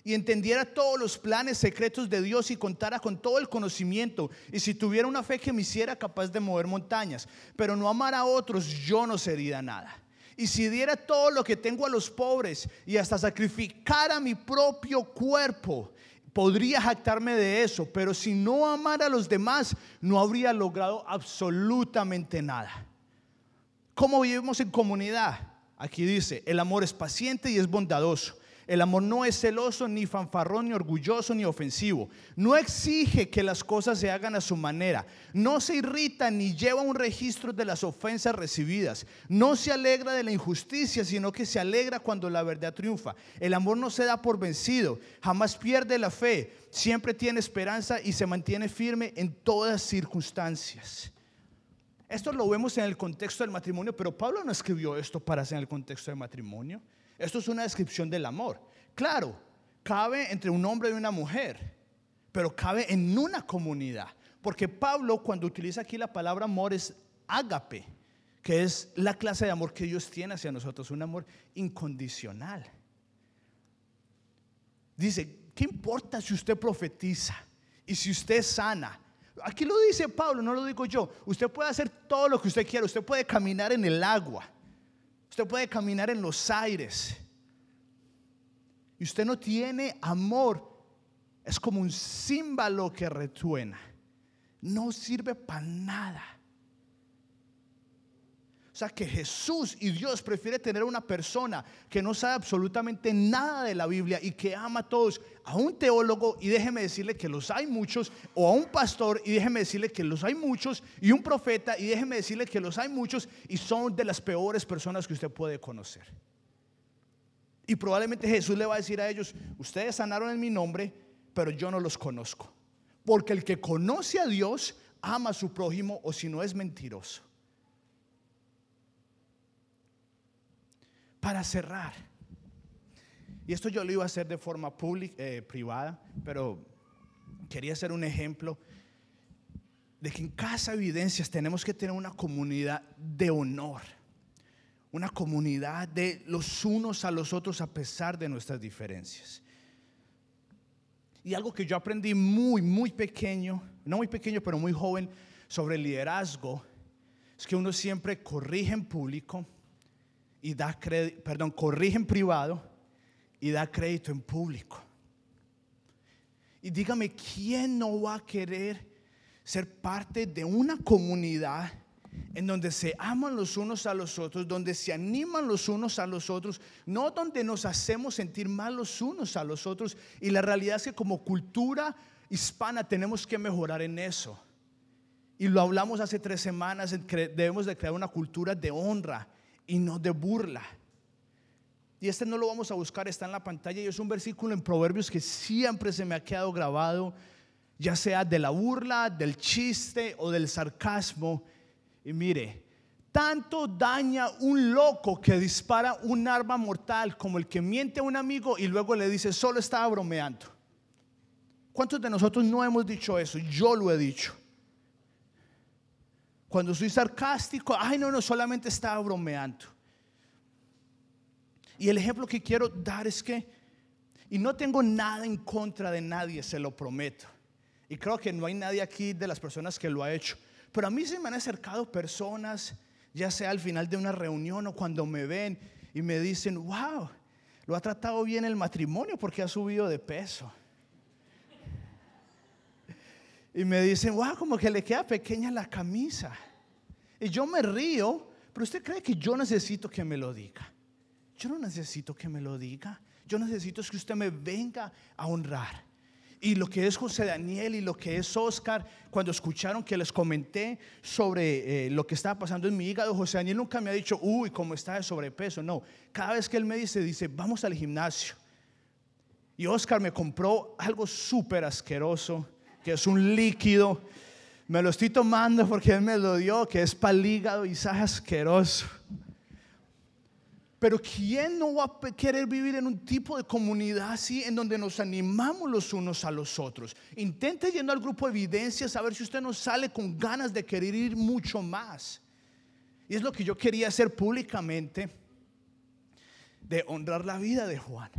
y entendiera todos los planes secretos de Dios y contara con todo el conocimiento, y si tuviera una fe que me hiciera capaz de mover montañas, pero no amar a otros, yo no sería nada. Y si diera todo lo que tengo a los pobres y hasta sacrificara mi propio cuerpo, podría jactarme de eso. Pero si no amara a los demás, no habría logrado absolutamente nada. ¿Cómo vivimos en comunidad? Aquí dice, el amor es paciente y es bondadoso. El amor no es celoso, ni fanfarrón, ni orgulloso, ni ofensivo. No exige que las cosas se hagan a su manera. No se irrita ni lleva un registro de las ofensas recibidas. No se alegra de la injusticia, sino que se alegra cuando la verdad triunfa. El amor no se da por vencido, jamás pierde la fe, siempre tiene esperanza y se mantiene firme en todas circunstancias. Esto lo vemos en el contexto del matrimonio, pero Pablo no escribió esto para hacer en el contexto del matrimonio. Esto es una descripción del amor. Claro, cabe entre un hombre y una mujer, pero cabe en una comunidad. Porque Pablo cuando utiliza aquí la palabra amor es ágape, que es la clase de amor que Dios tiene hacia nosotros, un amor incondicional. Dice, ¿qué importa si usted profetiza y si usted sana? Aquí lo dice Pablo, no lo digo yo. Usted puede hacer todo lo que usted quiera, usted puede caminar en el agua Usted puede caminar en los aires. Y usted no tiene amor. Es como un símbolo que retuena. No sirve para nada. Sea que Jesús y Dios prefiere tener una persona que no sabe absolutamente nada de la Biblia y que ama a todos, a un teólogo y déjeme decirle que los hay muchos, o a un pastor y déjeme decirle que los hay muchos, y un profeta y déjeme decirle que los hay muchos y son de las peores personas que usted puede conocer. Y probablemente Jesús le va a decir a ellos, ustedes sanaron en mi nombre, pero yo no los conozco. Porque el que conoce a Dios ama a su prójimo o si no es mentiroso. Para cerrar, Y esto yo lo iba a hacer de forma pública, eh, privada, pero quería hacer un ejemplo de que en Casa Evidencias tenemos que tener una comunidad de honor, una comunidad de los unos a los otros a pesar de nuestras diferencias. Y algo que yo aprendí muy, muy pequeño, no muy pequeño, pero muy joven, sobre liderazgo, es que uno siempre corrige en público y da crédito, perdón, corrige en privado y da crédito en público. Y dígame, ¿quién no va a querer ser parte de una comunidad en donde se aman los unos a los otros, donde se animan los unos a los otros, no donde nos hacemos sentir mal los unos a los otros? Y la realidad es que como cultura hispana tenemos que mejorar en eso. Y lo hablamos hace tres semanas, debemos de crear una cultura de honra y no de burla. Y este no lo vamos a buscar, está en la pantalla y es un versículo en Proverbios que siempre se me ha quedado grabado, ya sea de la burla, del chiste o del sarcasmo. Y mire, tanto daña un loco que dispara un arma mortal como el que miente a un amigo y luego le dice, solo estaba bromeando. ¿Cuántos de nosotros no hemos dicho eso? Yo lo he dicho. Cuando soy sarcástico, ay no, no, solamente estaba bromeando. Y el ejemplo que quiero dar es que, y no tengo nada en contra de nadie, se lo prometo. Y creo que no hay nadie aquí de las personas que lo ha hecho. Pero a mí se me han acercado personas, ya sea al final de una reunión o cuando me ven y me dicen, wow, lo ha tratado bien el matrimonio porque ha subido de peso. Y me dicen, wow, como que le queda pequeña la camisa. Y yo me río, pero usted cree que yo necesito que me lo diga. Yo no necesito que me lo diga. Yo necesito que usted me venga a honrar. Y lo que es José Daniel y lo que es Oscar, cuando escucharon que les comenté sobre eh, lo que estaba pasando en mi hígado, José Daniel nunca me ha dicho, uy, cómo está de sobrepeso. No, cada vez que él me dice, dice, vamos al gimnasio. Y Oscar me compró algo súper asqueroso, que es un líquido. Me lo estoy tomando porque él me lo dio, que es para el hígado y es asqueroso. Pero ¿quién no va a querer vivir en un tipo de comunidad así en donde nos animamos los unos a los otros? Intente yendo al grupo de evidencias a ver si usted no sale con ganas de querer ir mucho más. Y es lo que yo quería hacer públicamente, de honrar la vida de Juan.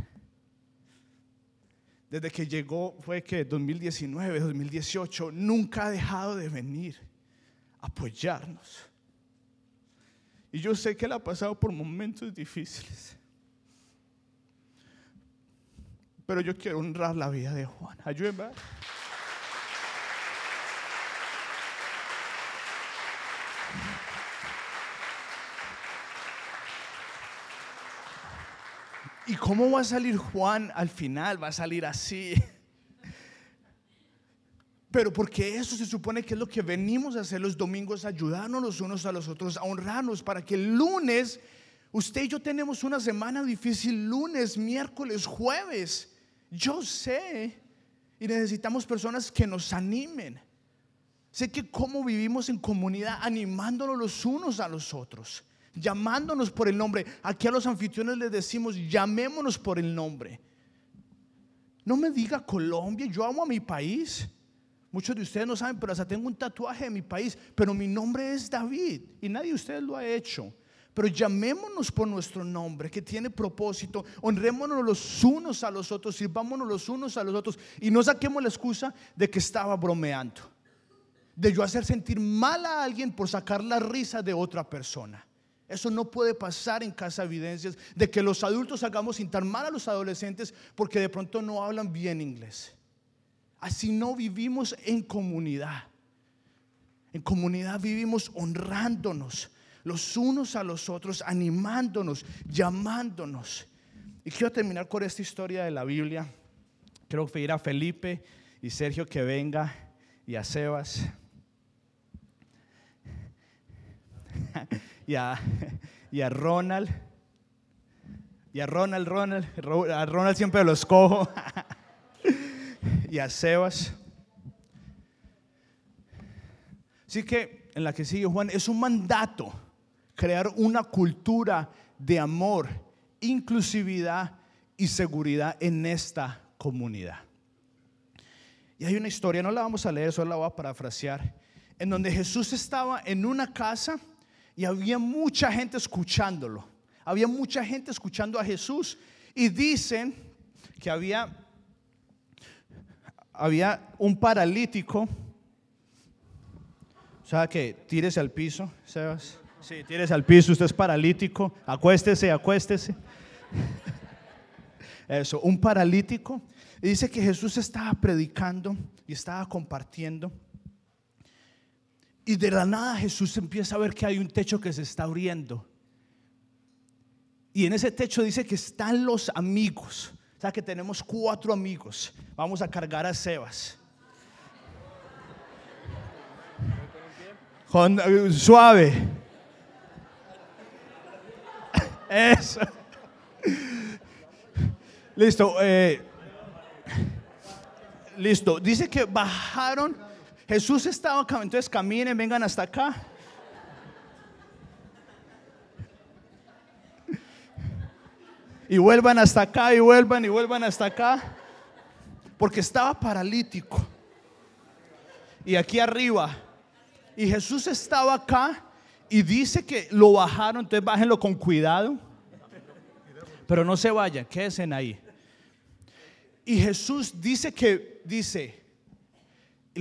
Desde que llegó, fue que 2019, 2018, nunca ha dejado de venir a apoyarnos y yo sé que él ha pasado por momentos difíciles. Pero yo quiero honrar la vida de Juan. Ayúdenme. ¿Y cómo va a salir Juan al final? Va a salir así. Pero porque eso se supone que es lo que venimos a hacer los domingos, ayudarnos los unos a los otros, a honrarnos, para que el lunes, usted y yo tenemos una semana difícil, lunes, miércoles, jueves. Yo sé, y necesitamos personas que nos animen. Sé que cómo vivimos en comunidad, animándonos los unos a los otros, llamándonos por el nombre. Aquí a los anfitriones les decimos, llamémonos por el nombre. No me diga Colombia, yo amo a mi país. Muchos de ustedes no saben, pero hasta tengo un tatuaje de mi país, pero mi nombre es David y nadie de ustedes lo ha hecho. Pero llamémonos por nuestro nombre que tiene propósito, honrémonos los unos a los otros, sirvámonos los unos a los otros y no saquemos la excusa de que estaba bromeando, de yo hacer sentir mal a alguien por sacar la risa de otra persona. Eso no puede pasar en casa evidencias de que los adultos hagamos sentir mal a los adolescentes porque de pronto no hablan bien inglés. Así no vivimos en comunidad. En comunidad vivimos honrándonos los unos a los otros, animándonos, llamándonos. Y quiero terminar con esta historia de la Biblia. Quiero pedir a Felipe y Sergio que venga y a Sebas. y, a, y a Ronald. Y a Ronald, Ronald. A Ronald siempre los cojo. y a Sebas. Así que en la que sigue Juan, es un mandato crear una cultura de amor, inclusividad y seguridad en esta comunidad. Y hay una historia, no la vamos a leer, solo la voy a parafrasear, en donde Jesús estaba en una casa y había mucha gente escuchándolo. Había mucha gente escuchando a Jesús y dicen que había había un paralítico. O sea que tírese al piso, Sebas. Sí, tírese al piso, usted es paralítico. Acuéstese, acuéstese. Eso, un paralítico. Dice que Jesús estaba predicando y estaba compartiendo. Y de la nada Jesús empieza a ver que hay un techo que se está abriendo. Y en ese techo dice que están los amigos. O sea que tenemos cuatro amigos. Vamos a cargar a Sebas. Eh, suave. Eso. Listo. Eh, listo. Dice que bajaron. Jesús estaba acá. Entonces caminen, vengan hasta acá. y vuelvan hasta acá y vuelvan y vuelvan hasta acá. Porque estaba paralítico. Y aquí arriba. Y Jesús estaba acá y dice que lo bajaron, entonces bájenlo con cuidado. Pero no se vayan, quédense ahí. Y Jesús dice que, dice,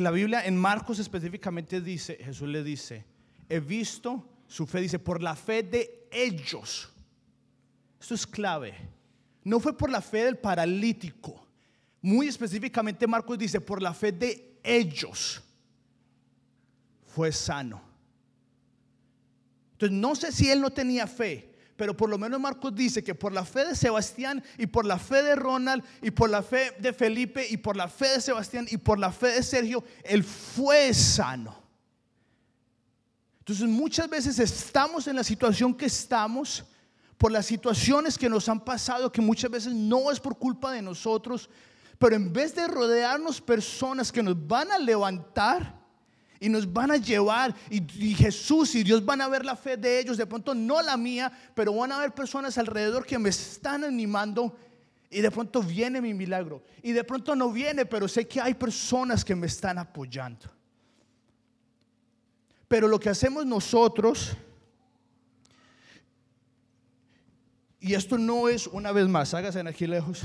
la Biblia en Marcos específicamente dice, Jesús le dice, he visto su fe, dice, por la fe de ellos esto es clave. No fue por la fe del paralítico. Muy específicamente Marcos dice, por la fe de ellos fue sano. Entonces no sé si él no tenía fe, pero por lo menos Marcos dice que por la fe de Sebastián y por la fe de Ronald y por la fe de Felipe y por la fe de Sebastián y por la fe de Sergio, él fue sano. Entonces muchas veces estamos en la situación que estamos por las situaciones que nos han pasado, que muchas veces no es por culpa de nosotros, pero en vez de rodearnos personas que nos van a levantar y nos van a llevar, y, Jesús y Dios van a ver la fe de ellos, de pronto no la mía, pero van a haber personas alrededor que me están animando. Y de pronto viene mi milagro. Y de pronto no viene, pero sé que hay personas que me están apoyando. Pero lo que hacemos nosotros y esto no es una vez más, hágase aquí lejos.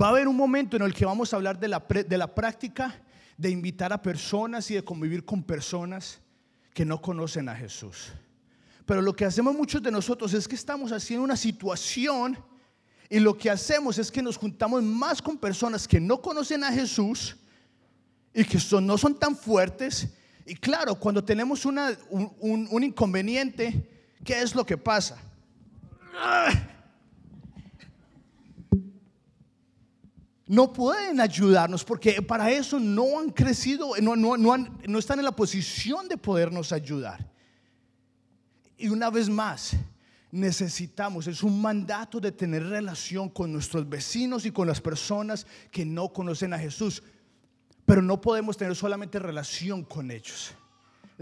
Va a haber un momento en el que vamos a hablar de la, de la práctica de invitar a personas y de convivir con personas que no conocen a Jesús. Pero lo que hacemos muchos de nosotros es que estamos haciendo una situación y lo que hacemos es que nos juntamos más con personas que no conocen a Jesús y que no son tan fuertes. Y claro, cuando tenemos una, un, un inconveniente, ¿qué es lo que pasa? No pueden ayudarnos porque para eso no han crecido, no, no, no, están en la posición de podernos ayudar. Y una vez más, necesitamos, es un mandato de tener relación con nuestros vecinos y con las personas que no conocen a Jesús, pero no podemos tener solamente relación con ellos.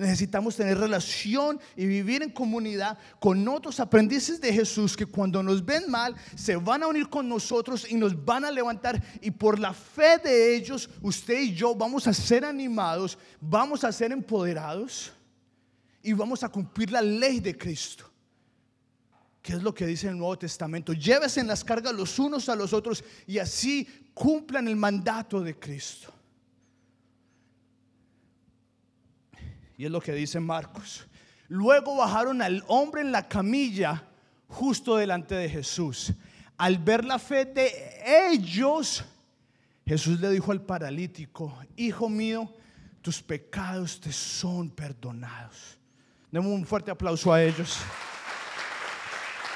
Necesitamos tener relación y vivir en comunidad con otros aprendices de Jesús que cuando nos ven mal se van a unir con nosotros y nos van a levantar. Y por la fe de ellos, usted y yo vamos a ser animados, vamos a ser empoderados y vamos a cumplir la ley de Cristo. ¿Qué es lo que dice el Nuevo Testamento? Llévese en las cargas los unos a los otros y así cumplan el mandato de Cristo. Y es lo que dice Marcos. Luego bajaron al hombre en la camilla justo delante de Jesús. Al ver la fe de ellos, Jesús le dijo al paralítico, hijo mío, tus pecados te son perdonados. Demos un fuerte aplauso a ellos.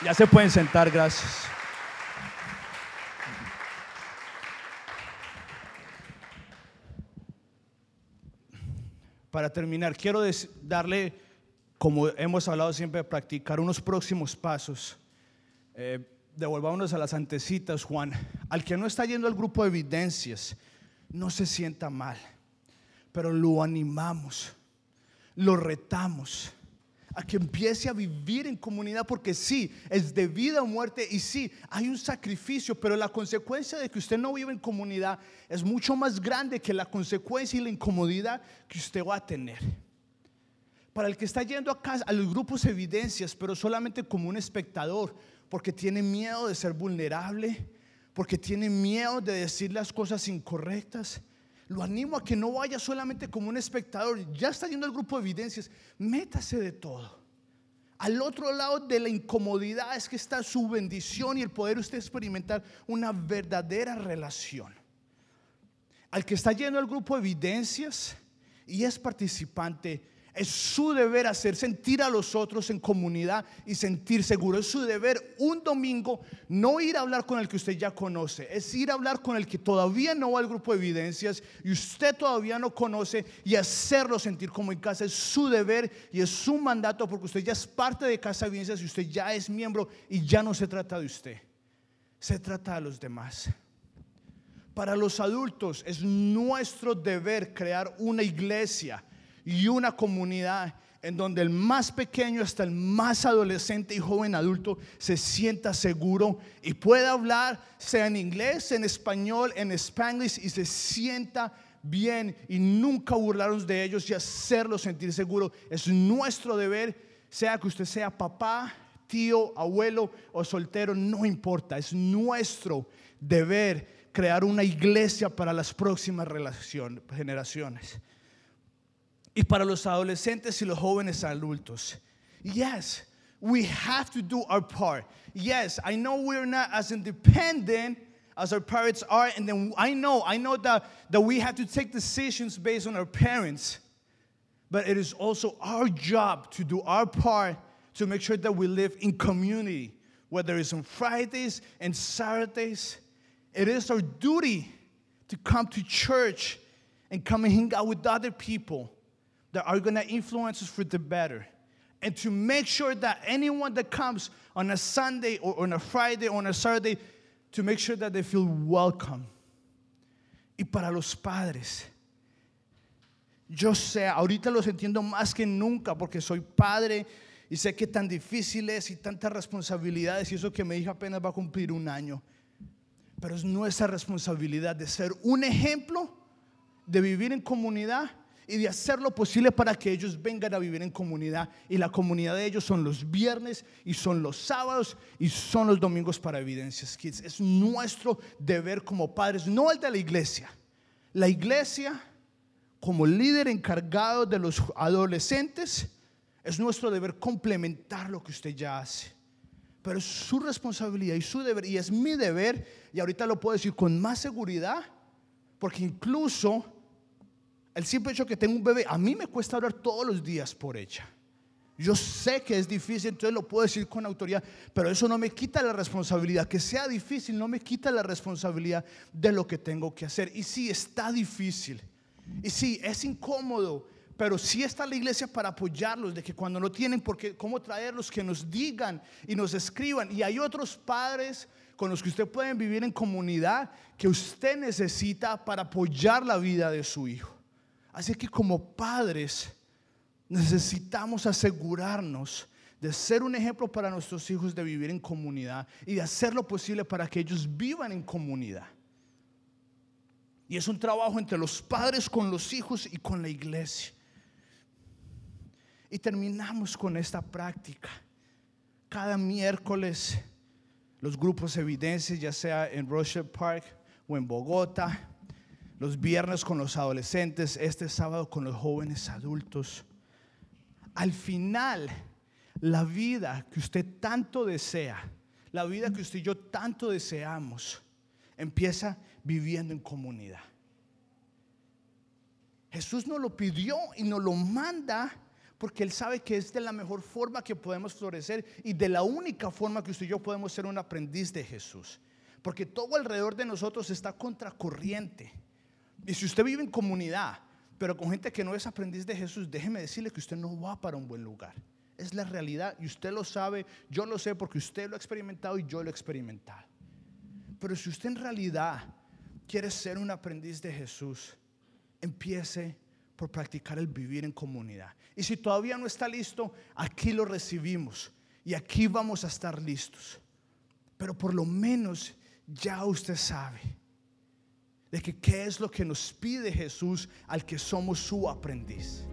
Ya se pueden sentar, gracias. Para terminar, quiero darle, como hemos hablado siempre, practicar unos próximos pasos. Eh, devolvámonos a las antecitas, Juan. Al que no está yendo al grupo de evidencias, no se sienta mal, pero lo animamos, lo retamos a que empiece a vivir en comunidad, porque sí, es de vida o muerte y sí, hay un sacrificio, pero la consecuencia de que usted no vive en comunidad es mucho más grande que la consecuencia y la incomodidad que usted va a tener. Para el que está yendo acá a los grupos evidencias, pero solamente como un espectador, porque tiene miedo de ser vulnerable, porque tiene miedo de decir las cosas incorrectas, lo animo a que no vaya solamente como un espectador. Ya está yendo al grupo de evidencias. Métase de todo. Al otro lado de la incomodidad es que está su bendición y el poder usted experimentar una verdadera relación. Al que está yendo al grupo de evidencias y es participante, es su deber hacer sentir a los otros en comunidad y sentir seguro. Es su deber un domingo no ir a hablar con el que usted ya conoce, es ir a hablar con el que todavía no va al grupo de evidencias y usted todavía no conoce y hacerlo sentir como en casa. Es su deber y es su mandato porque usted ya es parte de Casa de Evidencias y usted ya es miembro y ya no se trata de usted, se trata de los demás. Para los adultos es nuestro deber crear una iglesia y una comunidad en donde el más pequeño hasta el más adolescente y joven adulto se sienta seguro y pueda hablar, sea en inglés, en español, en spanglish y se sienta bien y nunca burlarnos de ellos y hacerlos sentir seguro. Es nuestro deber, sea que usted sea papá, tío, abuelo o soltero, no importa, es nuestro deber crear una iglesia para las próximas generaciones y para los adolescentes y los jóvenes adultos. Yes, we have to do our part. Yes, I know we're not as independent as our parents are, and then I know, I know that, that we have to take decisions based on our parents, but it is also our job to do our part to make sure that we live in community, whether it's on Fridays and Saturdays. It is our duty to come to church and come and hang out with other people that are going to influence us for the better. And to make sure that anyone that comes on a Sunday or on a Friday or on a Saturday, to make sure that they feel welcome. Y para los padres, yo sé, ahorita los entiendo más que nunca porque soy padre y sé que tan difícil es y tantas responsabilidades y eso que mi hija apenas va a cumplir un año. Pero es nuestra responsabilidad de ser un ejemplo, de vivir en comunidad y de hacer lo posible para que ellos vengan a vivir en comunidad. Y la comunidad de ellos son los viernes y son los sábados y son los domingos para Evidencias Kids. Es nuestro deber como padres, no el de la iglesia. La iglesia, como líder encargado de los adolescentes, es nuestro deber complementar lo que usted ya hace. Pero es su responsabilidad y su deber, y es mi deber, y ahorita lo puedo decir con más seguridad, porque incluso el simple hecho que tengo un bebé, a mí me cuesta hablar todos los días por ella. Yo sé que es difícil, entonces lo puedo decir con autoridad, pero eso no me quita la responsabilidad. Que sea difícil no me quita la responsabilidad de lo que tengo que hacer. Y sí, está difícil. Y sí, es incómodo, pero sí está la iglesia para apoyarlos, de que cuando no tienen por qué, cómo traerlos, que nos digan y nos escriban. Y hay otros padres con los que usted puede vivir en comunidad que usted necesita para apoyar la vida de su hijo. Así que como padres necesitamos asegurarnos de ser un ejemplo para nuestros hijos de vivir en comunidad y de hacer lo posible para que ellos vivan en comunidad. Y es un trabajo entre los padres con los hijos y con la iglesia. Y terminamos con esta práctica. Cada miércoles los grupos evidencias, ya sea en Rochelle Park o en Bogotá, los viernes con los adolescentes, este sábado con los jóvenes adultos. Al final, la vida que usted tanto desea, la vida que usted y yo tanto deseamos, empieza viviendo en comunidad. Jesús nos lo pidió y nos lo manda porque Él sabe que es de la mejor forma que podemos florecer y de la única forma que usted y yo podemos ser un aprendiz de Jesús. Porque todo alrededor de nosotros está contracorriente. Y si usted vive en comunidad, pero con gente que no es aprendiz de Jesús, déjeme decirle que usted no va para un buen lugar. Es la realidad y usted lo sabe, yo lo sé porque usted lo ha experimentado y yo lo he experimentado. Pero si usted en realidad quiere ser un aprendiz de Jesús, empiece por practicar el vivir en comunidad. Y si todavía no está listo, aquí lo recibimos y aquí vamos a estar listos. Pero por lo menos ya usted sabe de que qué es lo que nos pide Jesús al que somos su aprendiz.